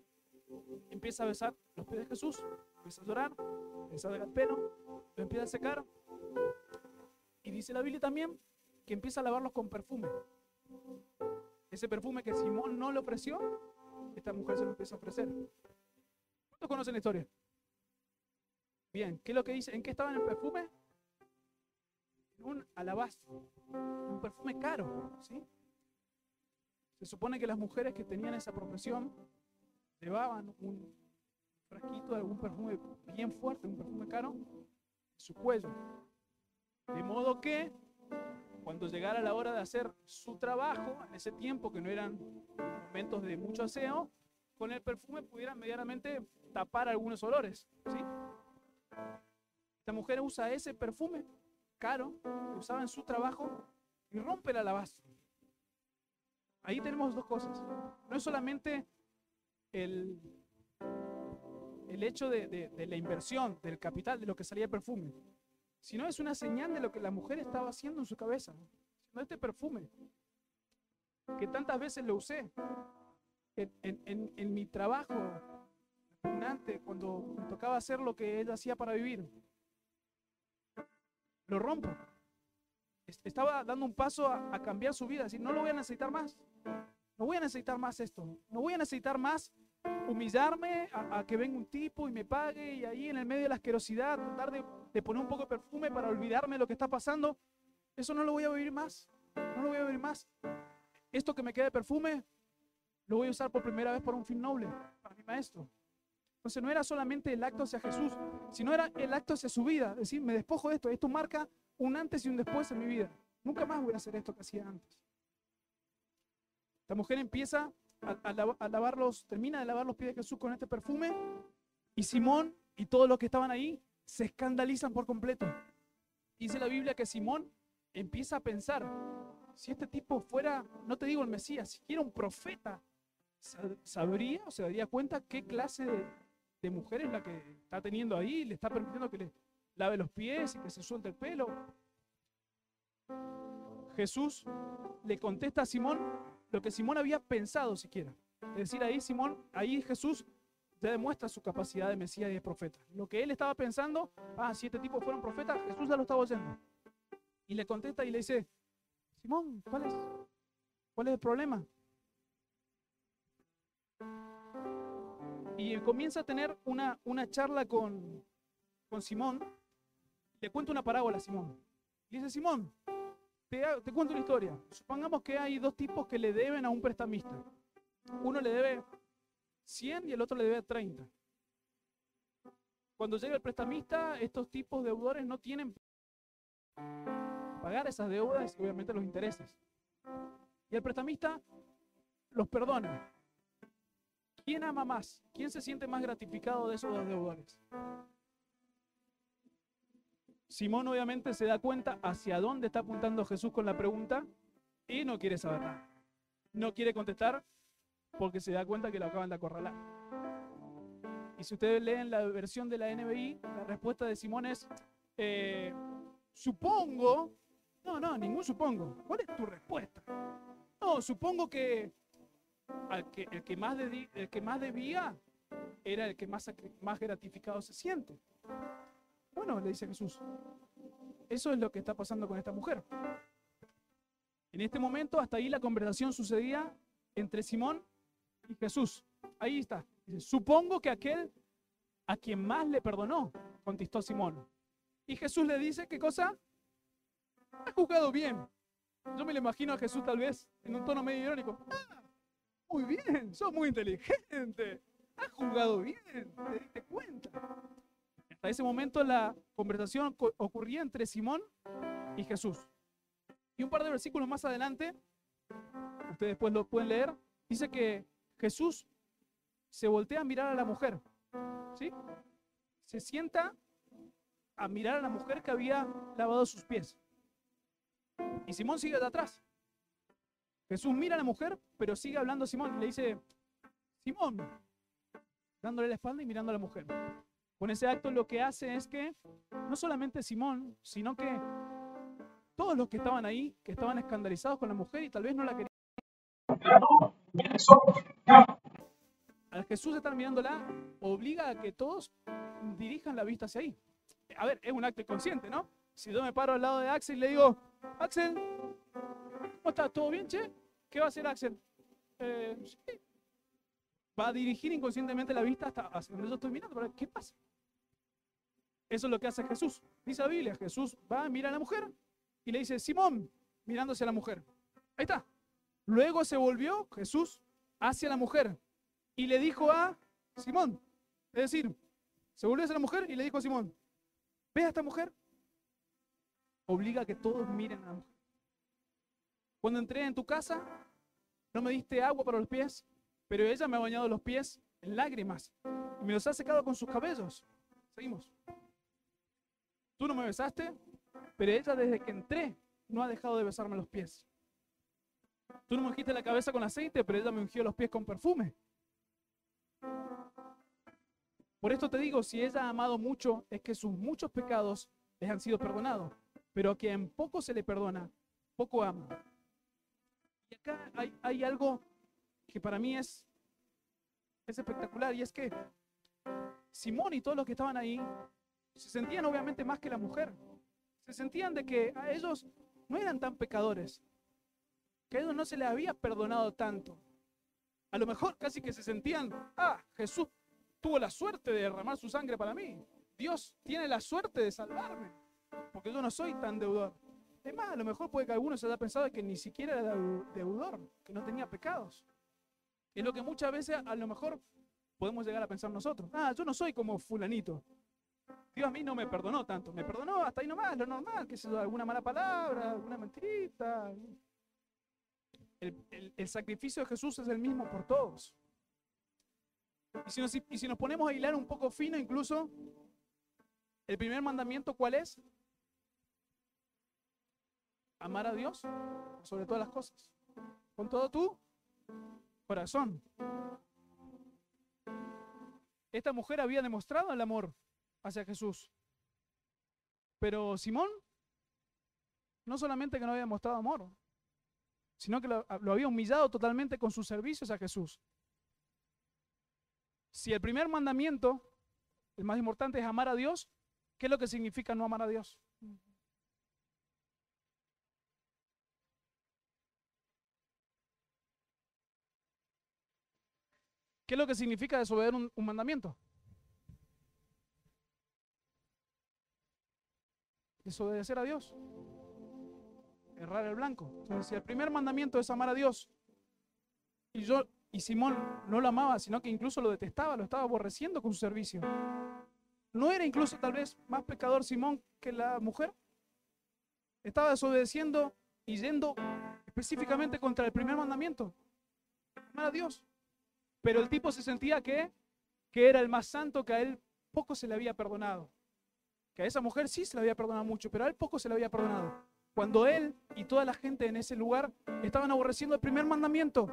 empieza a besar los pies de Jesús, empieza a llorar, empieza a ver el pelo, lo empieza a secar. Y dice la Biblia también que empieza a lavarlos con perfume. Ese perfume que Simón no le ofreció, esta mujer se lo empieza a ofrecer. ¿Cuántos conocen la historia? Bien, ¿qué es lo que dice? ¿En qué estaba en el perfume? En un alabastro, un perfume caro, ¿sí? Se supone que las mujeres que tenían esa profesión llevaban un frasquito de algún perfume bien fuerte, un perfume caro, en su cuello. De modo que cuando llegara la hora de hacer su trabajo, en ese tiempo que no eran momentos de mucho aseo, con el perfume pudieran medianamente tapar algunos olores, ¿sí? Esta mujer usa ese perfume caro que usaba en su trabajo y rompe el alabastro. Ahí tenemos dos cosas. No es solamente el, el hecho de, de, la inversión, del capital, de lo que salía el perfume, sino es una señal de lo que la mujer estaba haciendo en su cabeza. Sino este perfume, que tantas veces lo usé en, en, en mi trabajo repugnante, cuando me tocaba hacer lo que ella hacía para vivir. Lo rompo. Estaba dando un paso a, a cambiar su vida, decir, no lo voy a necesitar más. No voy a necesitar más esto. No voy a necesitar más humillarme a, a, que venga un tipo y me pague y ahí en el medio de la asquerosidad tratar de, de, poner un poco de perfume para olvidarme de lo que está pasando. Eso no lo voy a vivir más. No lo voy a vivir más. Esto que me queda de perfume lo voy a usar por primera vez para un fin noble, para mi maestro. Entonces no era solamente el acto hacia Jesús, sino era el acto hacia su vida. Es decir, me despojo de esto. Esto marca un antes y un después en mi vida. Nunca más voy a hacer esto que hacía antes. Esta mujer empieza a, a, a, lavarlos, termina de lavar los pies de Jesús con este perfume y Simón y todos los que estaban ahí se escandalizan por completo. Dice la Biblia que Simón empieza a pensar, si este tipo fuera, no te digo el Mesías, siquiera un profeta, sabría o se daría cuenta qué clase de, de mujer es la que está teniendo ahí, le está permitiendo que le lave los pies y que se suelte el pelo. Jesús le contesta a Simón lo que Simón había pensado siquiera. Es decir, ahí Simón, ahí Jesús ya demuestra su capacidad de Mesías y de profeta. Lo que él estaba pensando, ah, si este tipo fuera un profeta, Jesús ya lo estaba oyendo. Y le contesta y le dice, Simón, ¿cuál es? ¿Cuál es el problema? Y comienza a tener una, una charla con, con Simón. Le cuenta una parábola a Simón. Y dice, Simón, te, te, cuento una historia. Supongamos que hay dos tipos que le deben a un prestamista. Uno le debe 100 y el otro le debe 30. Cuando llega el prestamista, estos tipos deudores no tienen pagar esas deudas y obviamente los intereses. Y el prestamista los perdona. ¿Quién ama más? ¿Quién se siente más gratificado de esos dos deudores? Simón obviamente se da cuenta hacia dónde está apuntando Jesús con la pregunta y no quiere saber nada. No quiere contestar porque se da cuenta que lo acaban de acorralar. Y si ustedes leen la versión de la NBI, la respuesta de Simón es, eh, supongo, no, no, ningún supongo. ¿Cuál es tu respuesta? No, supongo que, al que el, que más de, el que más debía era el que más, más gratificado se siente. Bueno, le dice Jesús, eso es lo que está pasando con esta mujer. En este momento, hasta ahí la conversación sucedía entre Simón y Jesús. Ahí está. Supongo que aquel a quien más le perdonó, contestó Simón. Y Jesús le dice, ¿qué cosa? Ha juzgado bien. Yo me lo imagino a Jesús tal vez en un tono medio irónico. Ah, muy bien, sos muy inteligente. Has jugado bien, te diste cuenta. Hasta ese momento la conversación ocurría entre Simón y Jesús. Y un par de versículos más adelante, ustedes después lo pueden leer, dice que Jesús se voltea a mirar a la mujer. ¿Sí? Se sienta a mirar a la mujer que había lavado sus pies. Y Simón sigue de atrás. Jesús mira a la mujer, pero sigue hablando a Simón le dice, Simón, dándole la espalda y mirando a la mujer. Con ese acto lo que hace es que no solamente Simón, sino que todos los que estaban ahí, que estaban escandalizados con la mujer y tal vez no la querían. Al Jesús estar mirándola, obliga a que todos dirijan la vista hacia ahí. A ver, es un acto consciente, ¿no? Si yo me paro al lado de Axel y le digo, Axel, ¿cómo estás? ¿Todo bien, che? ¿Qué va a hacer Axel? Eh, Va a dirigir inconscientemente la vista hasta donde yo estoy mirando. ¿Qué pasa? Eso es lo que hace Jesús. Dice la Biblia, Jesús va, mira a la mujer y le dice, Simón, mirándose a la mujer. Ahí está. Luego se volvió Jesús hacia la mujer y le dijo a Simón, es decir, se volvió hacia la mujer y le dijo a Simón, ve a esta mujer, obliga a que todos miren a la mujer. Cuando entré en tu casa, no me diste agua para los pies, pero ella me ha bañado los pies en lágrimas y me los ha secado con sus cabellos. Seguimos. Tú no me besaste, pero ella desde que entré no ha dejado de besarme los pies. Tú no me ungiste la cabeza con aceite, pero ella me ungió los pies con perfume. Por esto te digo, si ella ha amado mucho, es que sus muchos pecados les han sido perdonados. Pero a quien poco se le perdona, poco ama. Y acá hay, algo que para mí es, es espectacular y es que Simón y todos los que estaban ahí se sentían obviamente más que la mujer. Se sentían de que a ellos no eran tan pecadores, que a ellos no se les había perdonado tanto. A lo mejor casi que se sentían, ah, Jesús tuvo la suerte de derramar su sangre para mí. Dios tiene la suerte de salvarme, porque yo no soy tan deudor. Es más, a lo mejor puede que alguno se haya pensado que ni siquiera era deudor, que no tenía pecados. Es lo que muchas veces a lo mejor podemos llegar a pensar nosotros. Ah, yo no soy como fulanito. Dios a mí no me perdonó tanto. Me perdonó hasta ahí nomás, lo normal, que sea alguna mala palabra, alguna mentirita. El, sacrificio de Jesús es el mismo por todos. Y si, nos, y si nos ponemos a hilar un poco fino, incluso, el primer mandamiento, ¿cuál es? Amar a Dios sobre todas las cosas. Con todo tú corazón. Esta mujer había demostrado el amor hacia Jesús. Pero Simón no solamente que no había demostrado amor, sino que lo, había humillado totalmente con sus servicios a Jesús. Si el primer mandamiento, el más importante, es amar a Dios, ¿qué es lo que significa no amar a Dios? ¿Qué es lo que significa desobedecer un, un mandamiento? Desobedecer a Dios. Errar el blanco. Entonces, si el primer mandamiento es amar a Dios, y yo y Simón no lo amaba, sino que incluso lo detestaba, lo estaba aborreciendo con su servicio. ¿No era incluso tal vez más pecador Simón que la mujer? Estaba desobedeciendo y yendo específicamente contra el primer mandamiento. Amar a Dios. Pero el tipo se sentía que, que era el más santo, que a él poco se le había perdonado. Que a esa mujer sí se le había perdonado mucho, pero a él poco se le había perdonado. Cuando él y toda la gente en ese lugar estaban aborreciendo el primer mandamiento,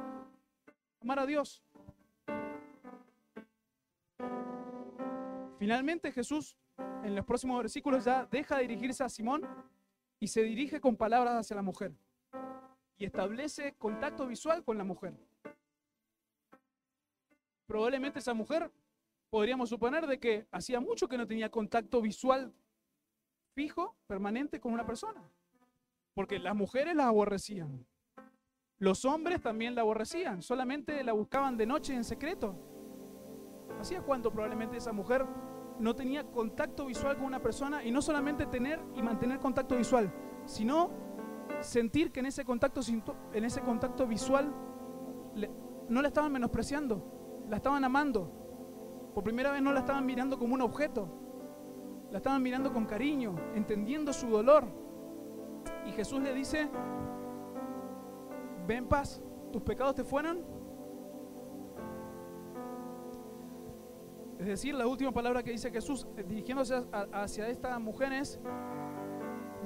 amar a Dios. Finalmente Jesús en los próximos versículos ya deja de dirigirse a Simón y se dirige con palabras hacia la mujer y establece contacto visual con la mujer probablemente esa mujer podríamos suponer de que hacía mucho que no tenía contacto visual fijo, permanente con una persona. Porque las mujeres la aborrecían. Los hombres también la aborrecían, solamente la buscaban de noche en secreto. ¿Hacía cuánto probablemente esa mujer no tenía contacto visual con una persona? Y no solamente tener y mantener contacto visual, sino sentir que en ese contacto, en ese contacto visual no la estaban menospreciando, la estaban amando. Por primera vez no la estaban mirando como un objeto, la estaban mirando con cariño, entendiendo su dolor. Y Jesús le dice, ven paz, tus pecados te fueron. Es decir, la última palabra que dice Jesús eh, dirigiéndose hacia esta mujer es,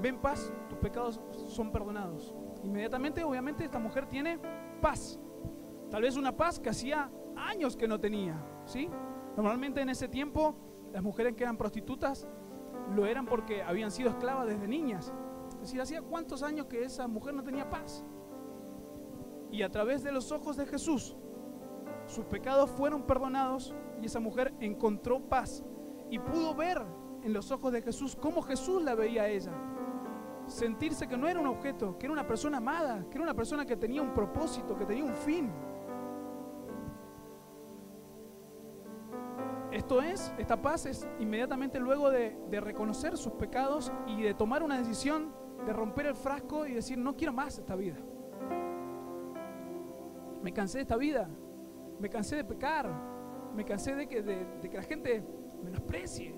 ven paz, tus pecados son perdonados. Inmediatamente, obviamente, esta mujer tiene paz. Tal vez una paz que hacía años que no tenía, ¿sí? Normalmente en ese tiempo las mujeres que eran prostitutas lo eran porque habían sido esclavas desde niñas. Es decir, hacía cuántos años que esa mujer no tenía paz. Y a través de los ojos de Jesús, sus pecados fueron perdonados y esa mujer encontró paz y pudo ver en los ojos de Jesús cómo Jesús la veía a ella. Sentirse que no era un objeto, que era una persona amada, que era una persona que tenía un propósito, que tenía un fin. Esto es, esta paz es inmediatamente luego de, reconocer sus pecados y de tomar una decisión de romper el frasco y decir, no quiero más esta vida. Me cansé de esta vida, me cansé de pecar, me cansé de que, de, que la gente menosprecie.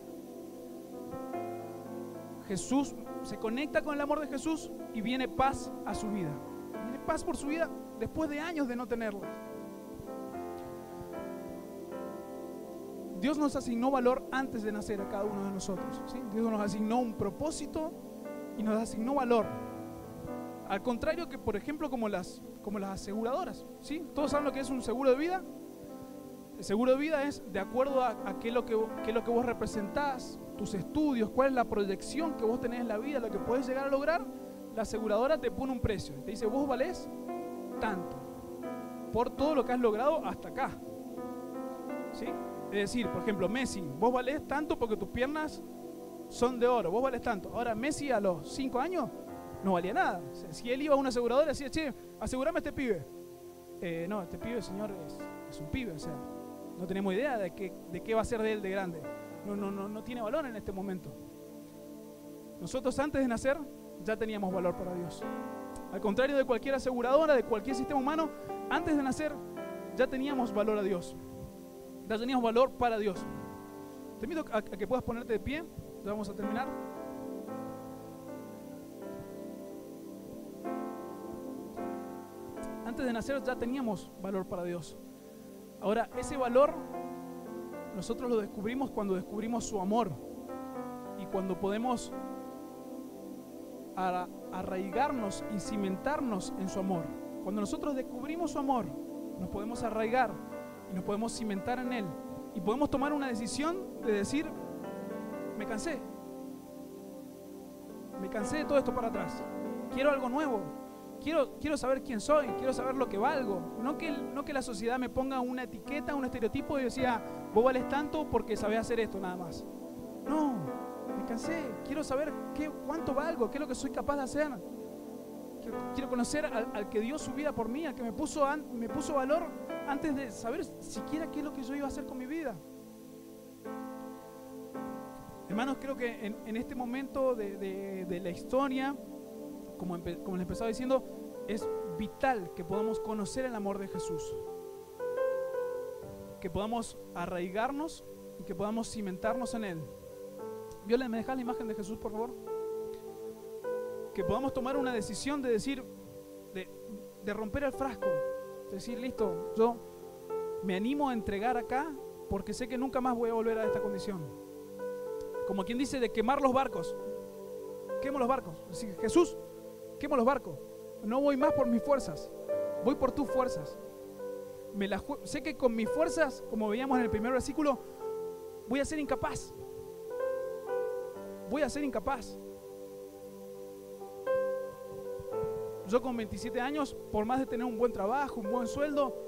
Jesús se conecta con el amor de Jesús y viene paz a su vida. Viene paz por su vida después de años de no tenerla. Dios nos asignó valor antes de nacer a cada uno de nosotros. Dios nos asignó un propósito y nos asignó valor. Al contrario que, por ejemplo, como las, como las aseguradoras. ¿sí? ¿Todos saben lo que es un seguro de vida? El seguro de vida es de acuerdo a, qué, lo que, qué es lo que vos representás, tus estudios, cuál es la proyección que vos tenés en la vida, lo que puedes llegar a lograr. La aseguradora te pone un precio. Te dice, vos valés tanto por todo lo que has logrado hasta acá. ¿Sí? Es decir, por ejemplo, Messi, vos valés tanto porque tus piernas son de oro, vos valés tanto. Ahora, Messi a los 5 años no valía nada. Si él iba a una aseguradora decía, che, asegurame este pibe. Eh, no, este pibe, señor, es, un pibe, o sea, no tenemos idea de qué, de qué va a ser de él de grande. No, no, no, no tiene valor en este momento. Nosotros antes de nacer ya teníamos valor para Dios. Al contrario de cualquier aseguradora, de cualquier sistema humano, antes de nacer ya teníamos valor a Dios ya teníamos valor para Dios. Te invito a, que puedas ponerte de pie, ya vamos a terminar. Antes de nacer ya teníamos valor para Dios. Ahora, ese valor nosotros lo descubrimos cuando descubrimos su amor y cuando podemos arraigarnos y cimentarnos en su amor. Cuando nosotros descubrimos su amor, nos podemos arraigar y nos podemos cimentar en Él. Y podemos tomar una decisión de decir, me cansé. Me cansé de todo esto para atrás. Quiero algo nuevo. Quiero, quiero saber quién soy, quiero saber lo que valgo. No que, no que la sociedad me ponga una etiqueta, un estereotipo y decía, vos vales tanto porque sabés hacer esto nada más. No, me cansé. Quiero saber qué, cuánto valgo, qué es lo que soy capaz de hacer. Quiero, conocer al, que dio su vida por mí, al que me puso, me puso valor antes de saber siquiera qué es lo que yo iba a hacer con mi vida. Hermanos, creo que en, este momento de, la historia, como, les empezaba diciendo, es vital que podamos conocer el amor de Jesús. Que podamos arraigarnos y que podamos cimentarnos en Él. Viola, ¿me dejas la imagen de Jesús, por favor? Que podamos tomar una decisión de decir, de, de romper el frasco, Decir, listo, yo me animo a entregar acá porque sé que nunca más voy a volver a esta condición. Como quien dice de quemar los barcos. Quemo los barcos. Decir, Jesús, quemo los barcos. No voy más por mis fuerzas. Voy por tus fuerzas. Sé que con mis fuerzas, como veíamos en el primer versículo, voy a ser incapaz. Voy a ser incapaz. Yo con 27 años, por más de tener un buen trabajo, un buen sueldo,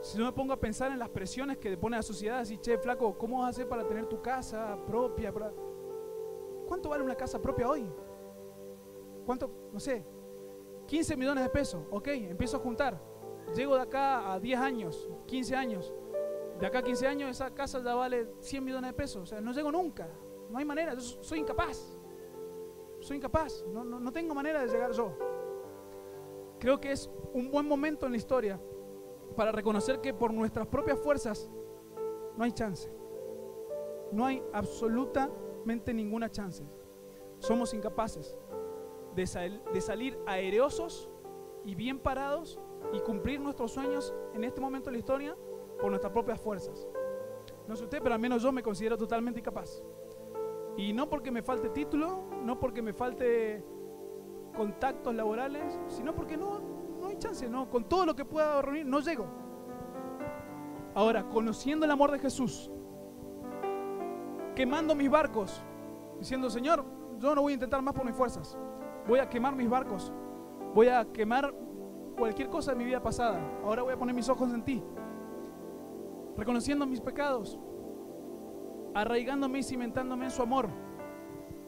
Si yo me pongo a pensar en las presiones que pone la sociedad, así, che, flaco, ¿cómo vas a hacer para tener tu casa propia? ¿Cuánto vale una casa propia hoy? ¿Cuánto? No sé, 15 millones de pesos. Ok, empiezo a juntar. Llego de acá a 10 años, 15 años. De acá a 15 años esa casa ya vale 100 millones de pesos. O sea, no llego nunca. No hay manera. Yo soy incapaz. Soy incapaz. No, no tengo manera de llegar yo. Creo que es un buen momento en la historia para reconocer que por nuestras propias fuerzas no hay chance. No hay absolutamente ninguna chance. Somos incapaces de, salir aereosos y bien parados y cumplir nuestros sueños en este momento de la historia por nuestras propias fuerzas. No sé usted, pero al menos yo me considero totalmente incapaz. Y no porque me falte título, no porque me falte contactos laborales, sino porque no, no hay chance, no, con todo lo que pueda reunir no llego. Ahora, conociendo el amor de Jesús, quemando mis barcos, diciendo, Señor, yo no voy a intentar más por mis fuerzas, voy a quemar mis barcos, voy a quemar cualquier cosa de mi vida pasada, ahora voy a poner mis ojos en ti, reconociendo mis pecados, arraigándome y cimentándome en su amor,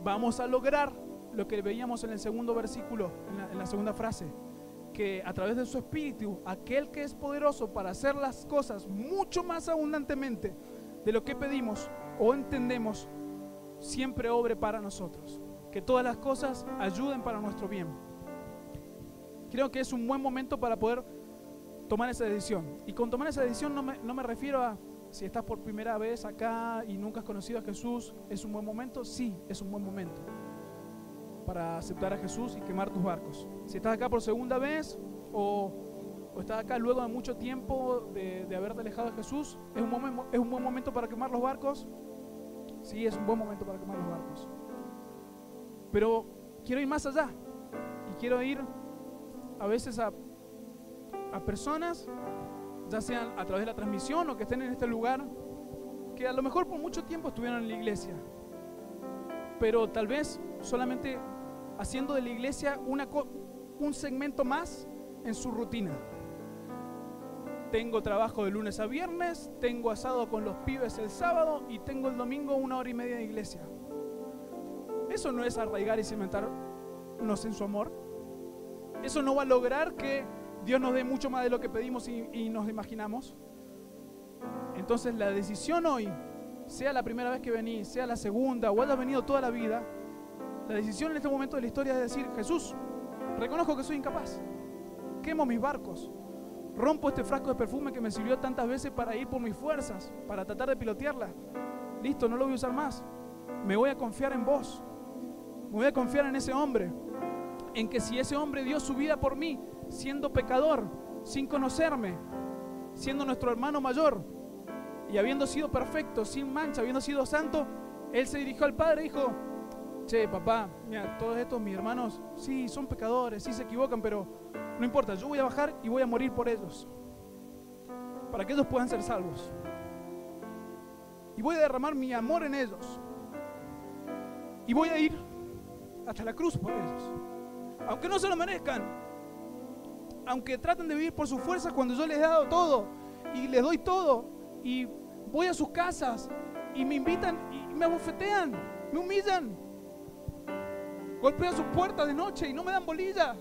vamos a lograr lo que veíamos en el segundo versículo, en la, segunda frase, que a través de su espíritu, aquel que es poderoso para hacer las cosas mucho más abundantemente de lo que pedimos o entendemos, siempre obre para nosotros. Que todas las cosas ayuden para nuestro bien. Creo que es un buen momento para poder tomar esa decisión. Y con tomar esa decisión no me, no me refiero a si estás por primera vez acá y nunca has conocido a Jesús, ¿es un buen momento? Sí, es un buen momento para aceptar a Jesús y quemar tus barcos. Si estás acá por segunda vez o, estás acá luego de mucho tiempo de, de haberte alejado de Jesús, ¿es un, ¿es un buen momento para quemar los barcos? Sí, es un buen momento para quemar los barcos. Pero quiero ir más allá y quiero ir a veces a, a personas, ya sean a través de la transmisión o que estén en este lugar, que a lo mejor por mucho tiempo estuvieron en la iglesia, pero tal vez solamente haciendo de la iglesia un segmento más en su rutina. Tengo trabajo de lunes a viernes, tengo asado con los pibes el sábado y tengo el domingo una hora y media de iglesia. Eso no es arraigar y cimentarnos en su amor. Eso no va a lograr que Dios nos dé mucho más de lo que pedimos y, y nos imaginamos. Entonces la decisión hoy, sea la primera vez que venís, sea la segunda o hayas venido toda la vida, la decisión en este momento de la historia es decir, Jesús, reconozco que soy incapaz. Quemo mis barcos. Rompo este frasco de perfume que me sirvió tantas veces para ir por mis fuerzas, para tratar de pilotearla. Listo, no lo voy a usar más. Me voy a confiar en vos. Me voy a confiar en ese hombre. En que si ese hombre dio su vida por mí, siendo pecador, sin conocerme, siendo nuestro hermano mayor y habiendo sido perfecto, sin mancha, habiendo sido santo, él se dirigió al Padre y dijo, che, papá, mira, todos estos mis hermanos, sí, son pecadores, sí se equivocan, pero no importa, yo voy a bajar y voy a morir por ellos, para que ellos puedan ser salvos. Y voy a derramar mi amor en ellos. Y voy a ir hasta la cruz por ellos. Aunque no se lo merezcan. Aunque traten de vivir por sus fuerzas cuando yo les he dado todo. Y les doy todo. Y voy a sus casas. Y me invitan y me abofetean. Me humillan. Golpean sus puertas de noche y no me dan bolilla.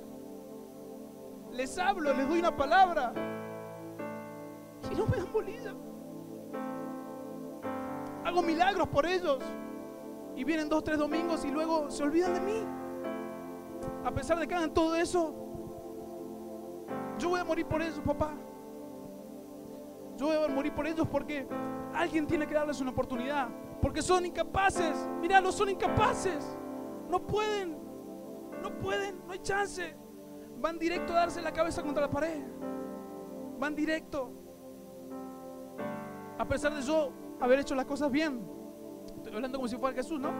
Les hablo, les doy una palabra. Y no me dan bolilla. Hago milagros por ellos. Y vienen dos, tres domingos y luego se olvidan de mí. A pesar de que hagan todo eso, yo voy a morir por ellos, papá. Yo voy a morir por ellos porque alguien tiene que darles una oportunidad. Porque son incapaces. no son incapaces. No pueden. No pueden. No hay chance. Van directo a darse la cabeza contra la pared. Van directo. A pesar de yo haber hecho las cosas bien. Estoy hablando como si fuera Jesús, ¿no?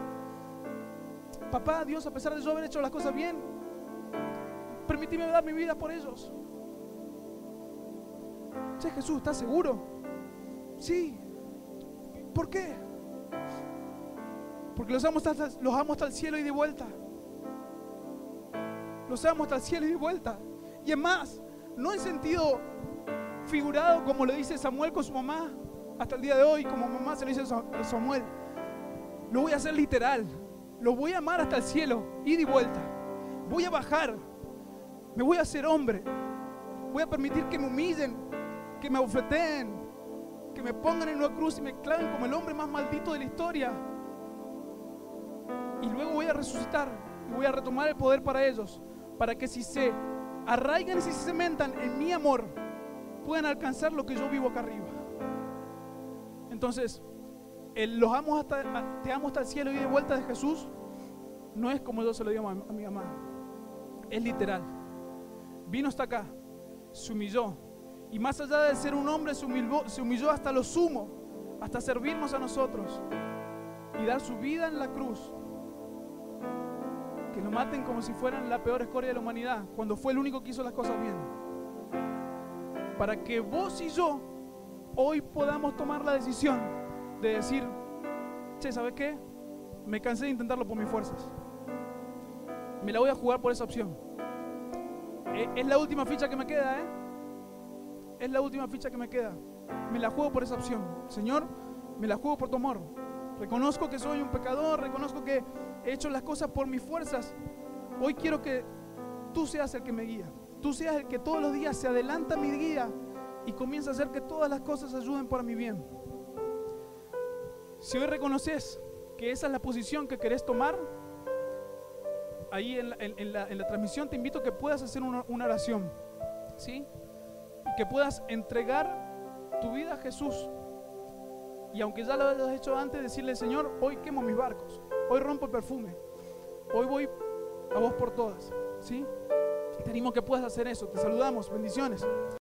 Papá, Dios, a pesar de yo haber hecho las cosas bien, permíteme dar mi vida por ellos. Che, Jesús, ¿estás seguro? Sí. ¿Por qué? Porque los amo, hasta, los amo hasta el cielo y de vuelta. Los amo hasta el cielo y de vuelta. Y es más, no en sentido figurado, como le dice Samuel con su mamá, hasta el día de hoy, como mamá se lo dice a Samuel. Lo voy a hacer literal. Lo voy a amar hasta el cielo, ida y vuelta. Voy a bajar. Me voy a hacer hombre. Voy a permitir que me humillen, que me abofeteen, que me pongan en una cruz y me claven como el hombre más maldito de la historia. Y luego voy a resucitar y voy a retomar el poder para ellos, para que si se arraigan y si se cementan en mi amor, puedan alcanzar lo que yo vivo acá arriba. Entonces, el los amo hasta, te amo hasta el cielo y de vuelta de Jesús, no es como yo se lo digo a, mi mamá, es literal. Vino hasta acá, se humilló, y más allá de ser un hombre, se se humilló hasta lo sumo, hasta servirnos a nosotros y dar su vida en la cruz. Que lo maten como si fueran la peor escoria de la humanidad, cuando fue el único que hizo las cosas bien. Para que vos y yo hoy podamos tomar la decisión de decir, che, ¿sabes qué? Me cansé de intentarlo por mis fuerzas. Me la voy a jugar por esa opción. Eh, es la última ficha que me queda, ¿eh? es la última ficha que me queda. Me la juego por esa opción. Señor, me la juego por tu amor. Reconozco que soy un pecador, reconozco que he hecho las cosas por mis fuerzas. Hoy quiero que tú seas el que me guía. Tú seas el que todos los días se adelanta mi guía y comienza a hacer que todas las cosas ayuden para mi bien. Si hoy reconoces que esa es la posición que querés tomar, ahí en la, transmisión te invito a que puedas hacer una, una oración. ¿Sí? que puedas entregar tu vida a Jesús. Y aunque ya lo hayas hecho antes, decirle, Señor, hoy quemo mis barcos, hoy rompo el perfume, hoy voy a vos por todas. ¿Sí? Te que puedas hacer eso. Te saludamos. Bendiciones.